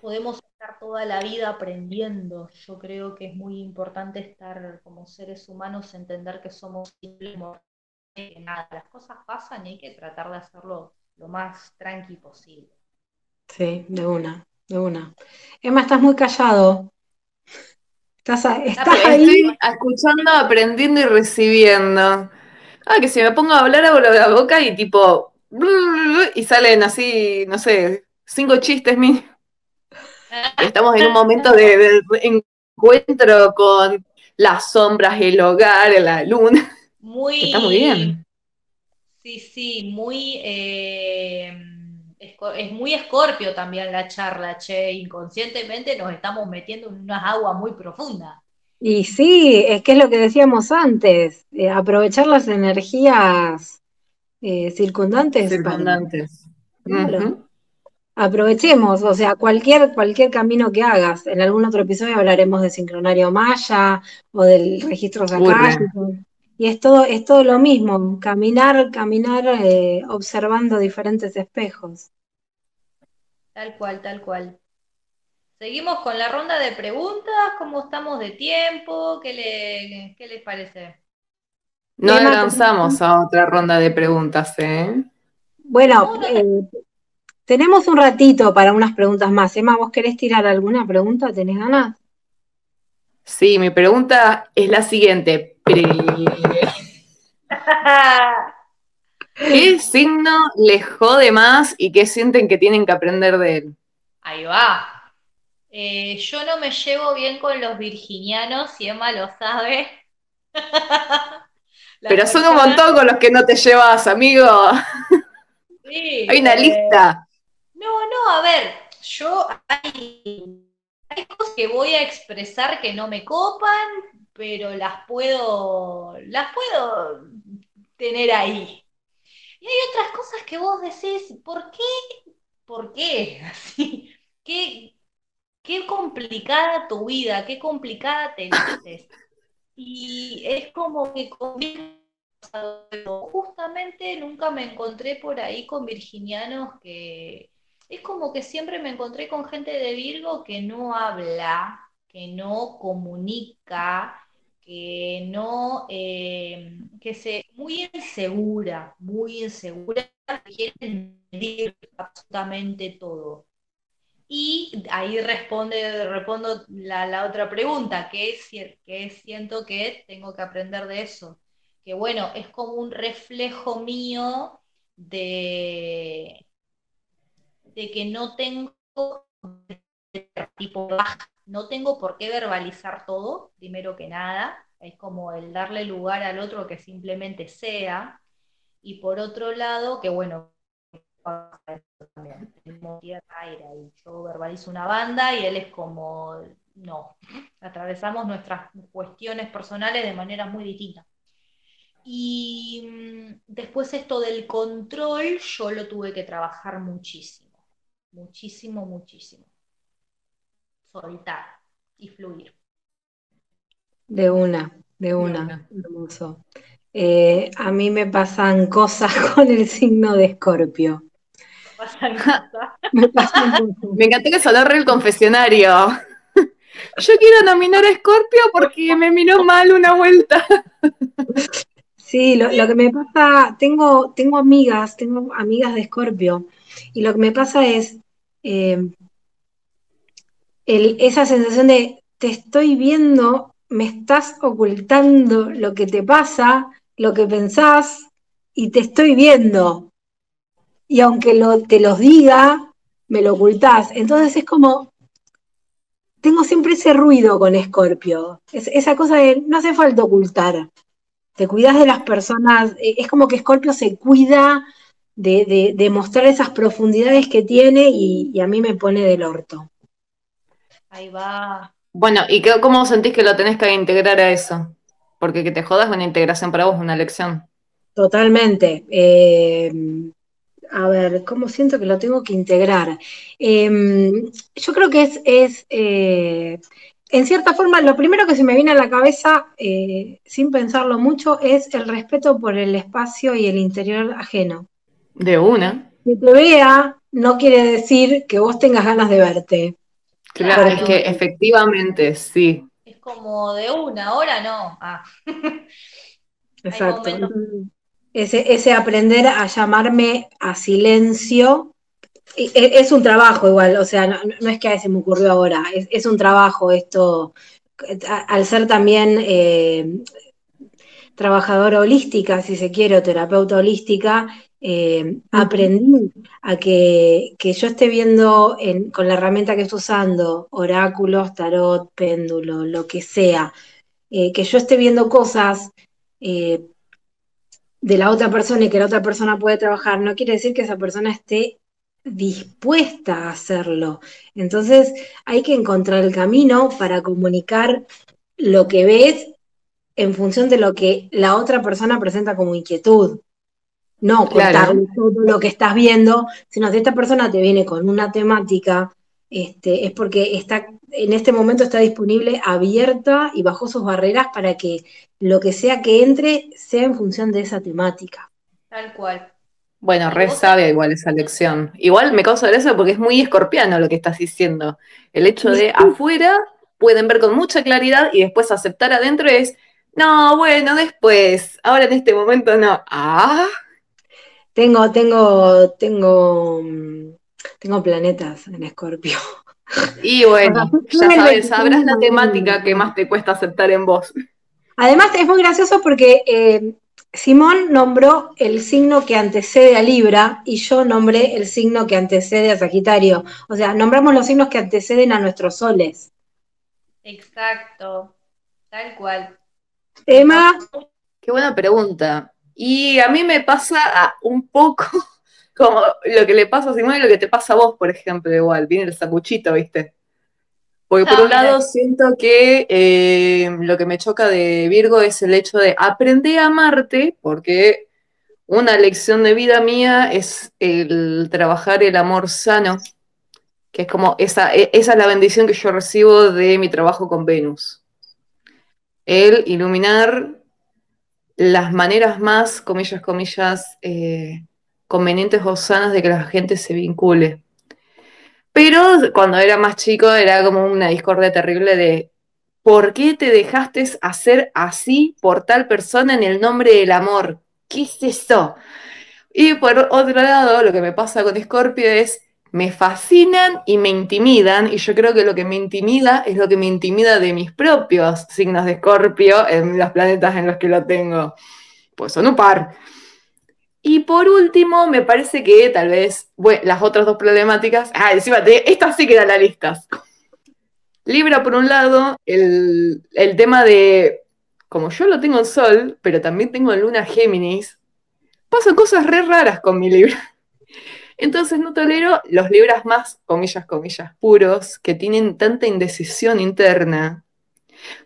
Podemos estar toda la vida aprendiendo. Yo creo que es muy importante estar como seres humanos, entender que somos que nada, las cosas pasan y hay que tratar de hacerlo lo más tranqui posible. Sí, de una, de una. Emma, estás muy callado. Estás, estás ahí. Estoy escuchando, aprendiendo y recibiendo. Ah, que si me pongo a hablar abro la boca y tipo. Y salen así, no sé, cinco chistes míos. Estamos en un momento de, encuentro con las sombras, el hogar, la luna. Muy, Está muy bien. Sí, sí, muy. Eh, es, muy escorpio también la charla, che. Inconscientemente nos estamos metiendo en unas aguas muy profundas. Y sí, es que es lo que decíamos antes, eh, aprovechar las energías eh, circundantes. Circundantes. Aprovechemos, o sea, cualquier, cualquier camino que hagas. En algún otro episodio hablaremos de sincronario maya o del registro sacástico. Y es todo, es todo lo mismo, caminar, caminar eh, observando diferentes espejos. Tal cual, tal cual. Seguimos con la ronda de preguntas, ¿cómo estamos de tiempo? ¿Qué, le, qué les parece? No avanzamos a otra ronda de preguntas, ¿eh? Bueno, eh, tenemos un ratito para unas preguntas más. Emma, ¿vos querés tirar alguna pregunta? ¿Tenés ganas? Sí, mi pregunta es la siguiente. ¿Qué signo les jode más y qué sienten que tienen que aprender de él? Ahí va. Eh, yo no me llevo bien con los virginianos, y Emma lo sabe. Pero son un montón con los que no te llevas, amigo. Sí, Hay una eh, lista. No, no, a ver, yo hay, cosas que voy a expresar que no me copan, pero las puedo, las puedo tener ahí. Y hay otras cosas que vos decís, ¿por qué? ¿Por qué? Así, ¿qué, qué complicada tu vida, qué complicada te dices. Y es como que justamente nunca me encontré por ahí con virginianos que es como que siempre me encontré con gente de Virgo que no habla, que no comunica, que no, eh, que se, muy insegura, muy insegura, quiere medir absolutamente todo. Y ahí responde, respondo la, otra pregunta, que es, que siento que tengo que aprender de eso. Que bueno, es como un reflejo mío de, de que no tengo tipo no tengo por qué verbalizar todo, primero que nada, es como el darle lugar al otro que simplemente sea, y por otro lado, que bueno, también, aire, y yo verbalizo una banda y él es como, no, atravesamos nuestras cuestiones personales de manera muy distinta. Y mm, después esto del control, yo lo tuve que trabajar muchísimo muchísimo, muchísimo. Soltar y fluir. De una, de una, hermoso. Eh, a mí me pasan cosas con el signo de Escorpio. Pasan cosas. me encantó que sonó el confesionario. Yo quiero nominar a Escorpio porque me miró mal una vuelta. Sí, lo, lo, que me pasa, tengo, tengo amigas, tengo amigas de Escorpio, y lo que me pasa es, eh, esa sensación de te estoy viendo, me estás ocultando lo que te pasa, lo que pensás, y te estoy viendo. Y aunque te los diga, me lo ocultás. Entonces es como, tengo siempre ese ruido con Escorpio, esa cosa de no hace falta ocultar, te cuidas de las personas, eh, es como que Escorpio se cuida de, mostrar esas profundidades que tiene y, a mí me pone del orto. Ahí va. Bueno, ¿y qué, cómo sentís que lo tenés que integrar a eso? Porque que te jodas una integración para vos, una lección. Totalmente. Eh, a ver, ¿cómo siento que lo tengo que integrar? Em, yo creo que es, es eh, en cierta forma, lo primero que se me viene a la cabeza, eh, sin pensarlo mucho, es el respeto por el espacio y el interior ajeno. De una. Que te vea no quiere decir que vos tengas ganas de verte. Claro, es que efectivamente, sí. Es como de una, ahora no. Ah. Exacto. Ese, ese aprender a llamarme a silencio e, es un trabajo igual, o sea, no, es que a se me ocurrió ahora, es, un trabajo esto, al ser también eh, trabajadora holística, si se quiere, o terapeuta holística, eh, aprendí a que, yo esté viendo con la herramienta que estoy usando, oráculos, tarot, péndulo, lo que sea, eh, que yo esté viendo cosas de la otra persona y que la otra persona puede trabajar, no quiere decir que esa persona esté dispuesta a hacerlo. Entonces hay que encontrar el camino para comunicar lo que ves en función de lo que la otra persona presenta como inquietud. No contar todo lo que estás viendo, sino si esta persona te viene con una temática, este, es porque está, en este momento está disponible, abierta y bajo sus barreras para que lo que sea que entre sea en función de esa temática. Tal cual. Bueno, re sabia igual esa lección. Igual me causa gracia porque es muy escorpiano lo que estás diciendo. El hecho de afuera pueden ver con mucha claridad y después aceptar adentro es, no, bueno, después, ahora en este momento no. Ah. Tengo, tengo, tengo, tengo planetas en escorpio. Y bueno, ya sabes, sabrás la temática que más te cuesta aceptar en vos. Además, es muy gracioso porque eh, Simón nombró el signo que antecede a Libra y yo nombré el signo que antecede a Sagitario. O sea, nombramos los signos que anteceden a nuestros soles. Exacto, tal cual. Emma. Qué buena pregunta. Y a mí me pasa un poco como lo que le pasa a Simón y lo que te pasa a vos, por ejemplo, igual. Viene el sacuchito, ¿viste? Porque por ah, un lado siento que eh, lo que me choca de Virgo es el hecho de aprender a amarte, porque una lección de vida mía es el trabajar el amor sano, que es como esa, e, esa es la bendición que yo recibo de mi trabajo con Venus. El iluminar las maneras más, comillas, comillas, eh, convenientes o sanas de que la gente se vincule. Pero cuando era más chico era como una discordia terrible de ¿por qué te dejaste hacer así por tal persona en el nombre del amor? ¿Qué es eso? Y por otro lado, lo que me pasa con Scorpio es me fascinan y me intimidan, y yo creo que lo que me intimida es lo que me intimida de mis propios signos de Scorpio en los planetas en los que lo tengo. Pues son un par. Y por último, me parece que tal vez, bueno, las otras dos problemáticas, ah, encima, de, estas sí quedan las listas. Libra, por un lado, el, tema de, como yo lo tengo en Sol, pero también tengo en Luna Géminis, pasan cosas re raras con mi Libra. Entonces no tolero los Libras más, comillas, comillas, puros, que tienen tanta indecisión interna,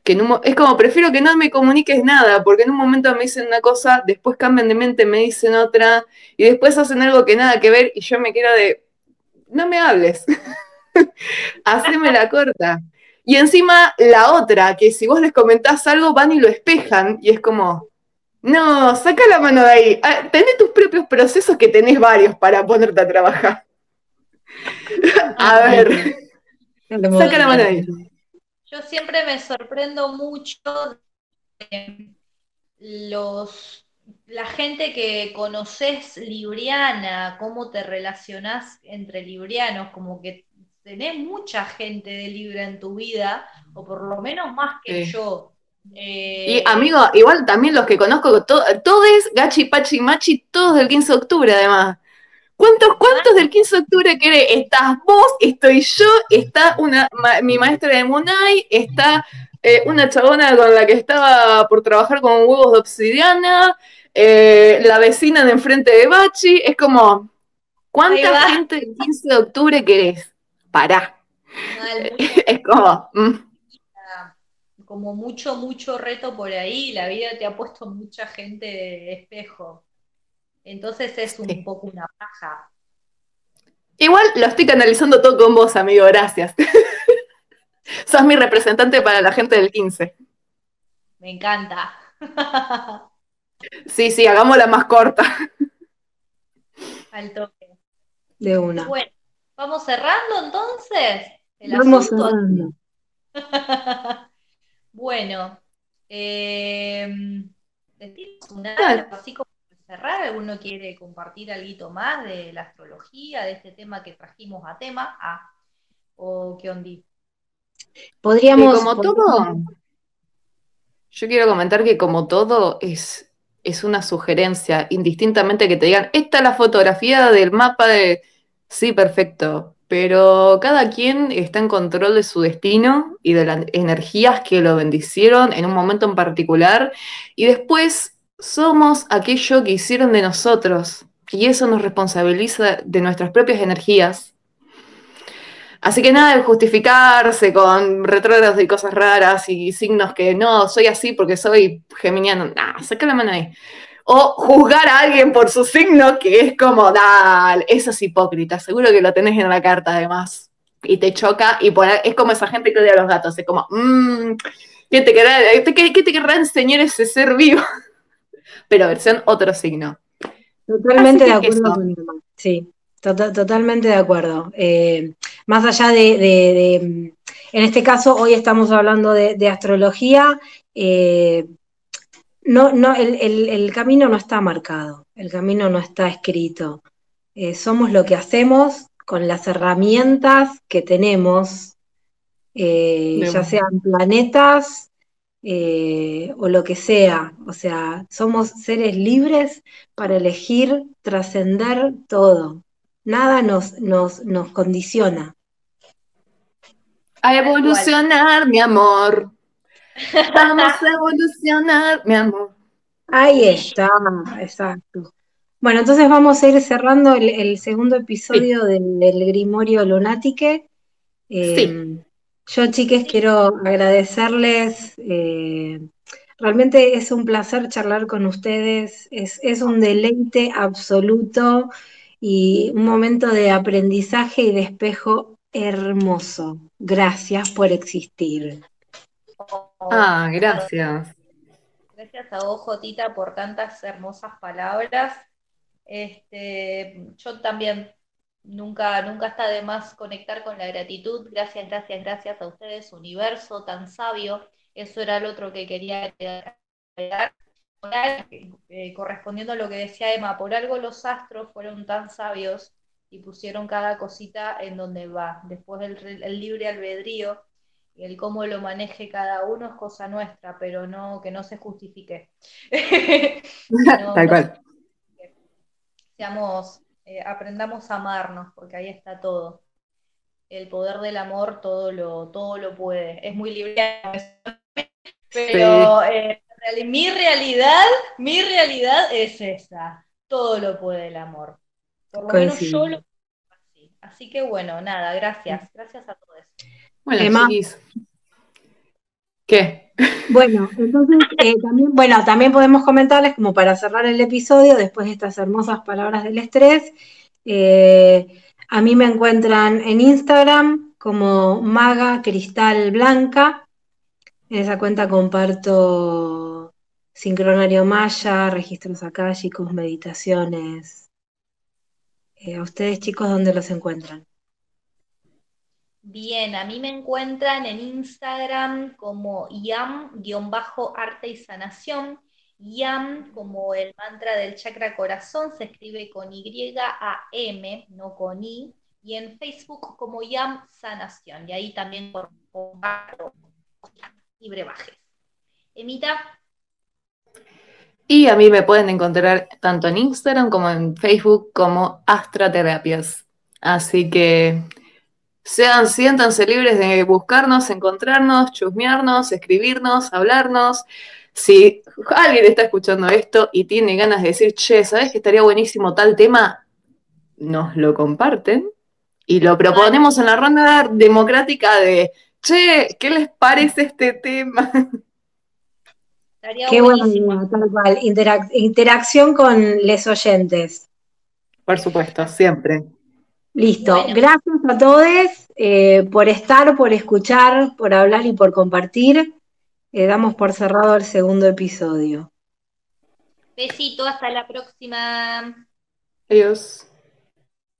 que es como, prefiero que no me comuniques nada, porque en un momento me dicen una cosa, después cambian de mente, me dicen otra, y después hacen algo que nada que ver, y yo me quiero de, no me hables, haceme la corta. Y encima la otra, que si vos les comentás algo, van y lo espejan, y es como, no, saca la mano de ahí, ah, tenés tus propios procesos que tenés varios para ponerte a trabajar. a ver, saca la mano de ahí. Yo siempre me sorprendo mucho de los la gente que conoces libriana, cómo te relacionás entre librianos, como que tenés mucha gente de Libra en tu vida, o por lo menos más que yo. Y amigo, igual también los que conozco, todo, es Gachi, Pachi, Machi, todos del 15 de octubre además. ¿Cuántos, cuántos del 15 de octubre querés? Estás vos, estoy yo, está una, mi maestra de Munay, está eh, una chabona con la que estaba por trabajar con huevos de obsidiana, eh, la vecina de enfrente de Bachi, es como, ¿cuánta gente del 15 de octubre querés? Pará. es como... Mm. Como mucho, mucho reto por ahí, la vida te ha puesto mucha gente de espejo. Entonces es un poco una paja. Igual lo estoy canalizando todo con vos, amigo, gracias. Sos mi representante para la gente del 15. Me encanta. sí, sí, hagámosla más corta. Al toque. De una. Bueno, vamos cerrando entonces. vamos cerrando. bueno, eh, una, así como cerrar, ¿alguno quiere compartir algo más de la astrología, de este tema que trajimos a tema? Ah, ¿O qué onda? Podríamos... como todo, yo quiero comentar que como todo es, es una sugerencia, indistintamente que te digan, esta es la fotografía del mapa de... Sí, perfecto, pero cada quien está en control de su destino y de las energías que lo bendicieron en un momento en particular y después somos aquello que hicieron de nosotros y eso nos responsabiliza de nuestras propias energías. Así que nada de justificarse con retrógrados y cosas raras y signos que no, soy así porque soy geminiano. Nah, saca la mano ahí. O juzgar a alguien por su signo, que es como, dale, eso es hipócrita, seguro que lo tenés en la carta además. Y te choca, y es como esa gente que odia a los gatos, es como, mmm, ¿qué te qué te querrá enseñar ese ser vivo? pero versión otro signo. Totalmente de acuerdo con Sí, tota-, totalmente de acuerdo. Eh, más allá de, en este caso, hoy estamos hablando de, astrología, eh, no, no, el, camino no está marcado, el camino no está escrito. Eh, somos lo que hacemos con las herramientas que tenemos, ya sean planetas, eh, o lo que sea. O sea, somos seres libres para elegir trascender todo. Nada nos, nos, nos condiciona. A evolucionar, mi amor. Vamos a evolucionar, mi amor. Ahí está, exacto. Bueno, entonces vamos a ir cerrando el, segundo episodio del, Grimorio Lunátique. Eh, yo, chiques, quiero agradecerles. Eh, realmente es un placer charlar con ustedes. Es, un deleite absoluto y un momento de aprendizaje y de hermoso. Gracias por existir. Ah, gracias. Gracias a vos, Jotita, por tantas hermosas palabras. Este, yo también Nunca, nunca está de más conectar con la gratitud. Gracias, gracias, gracias a ustedes, universo tan sabio. Eso era lo otro que quería agregar. Eh, correspondiendo a lo que decía Emma, por algo los astros fueron tan sabios y pusieron cada cosita en donde va. Después el, libre albedrío y el cómo lo maneje cada uno es cosa nuestra, pero no que no se justifique. Tal cual. seamos eh, aprendamos a amarnos, porque ahí está todo. El poder del amor todo lo, todo lo puede. Es muy libre, pero eh, mi realidad, mi realidad es esa. Todo lo puede el amor. Por lo menos yo lo así. Así que bueno, nada, gracias. Gracias a todos. Bueno, ¿Qué? Bueno, entonces eh, también, bueno, también podemos comentarles, como para cerrar el episodio, después de estas hermosas palabras del estrés, eh, a mí me encuentran en Instagram como Maga Cristal Blanca. En esa cuenta comparto sincronario maya, registros akáshicos, meditaciones. Eh, ¿A ustedes, chicos, dónde los encuentran? Bien, a mí me encuentran en Instagram como yam-arte y sanación. Yam como el mantra del chakra corazón se escribe con Y-A-M, no con I. Y en Facebook como Yam Sanación. Y ahí también comparto y brebajes. Emita. Y a mí me pueden encontrar tanto en Instagram como en Facebook como Astraterapias. Así que sean, siéntanse libres de buscarnos, encontrarnos, chusmearnos, escribirnos, hablarnos. Si alguien está escuchando esto y tiene ganas de decir, che, ¿sabes que estaría buenísimo tal tema? Nos lo comparten y lo proponemos en la ronda democrática de, che, ¿qué les parece este tema? Qué buenísimo. tal cual. interacción con les oyentes. Por supuesto, siempre. Listo. Gracias a todos eh, por estar, por escuchar, por hablar y por compartir. Eh, damos por cerrado el segundo episodio. Besito, hasta la próxima. Adiós.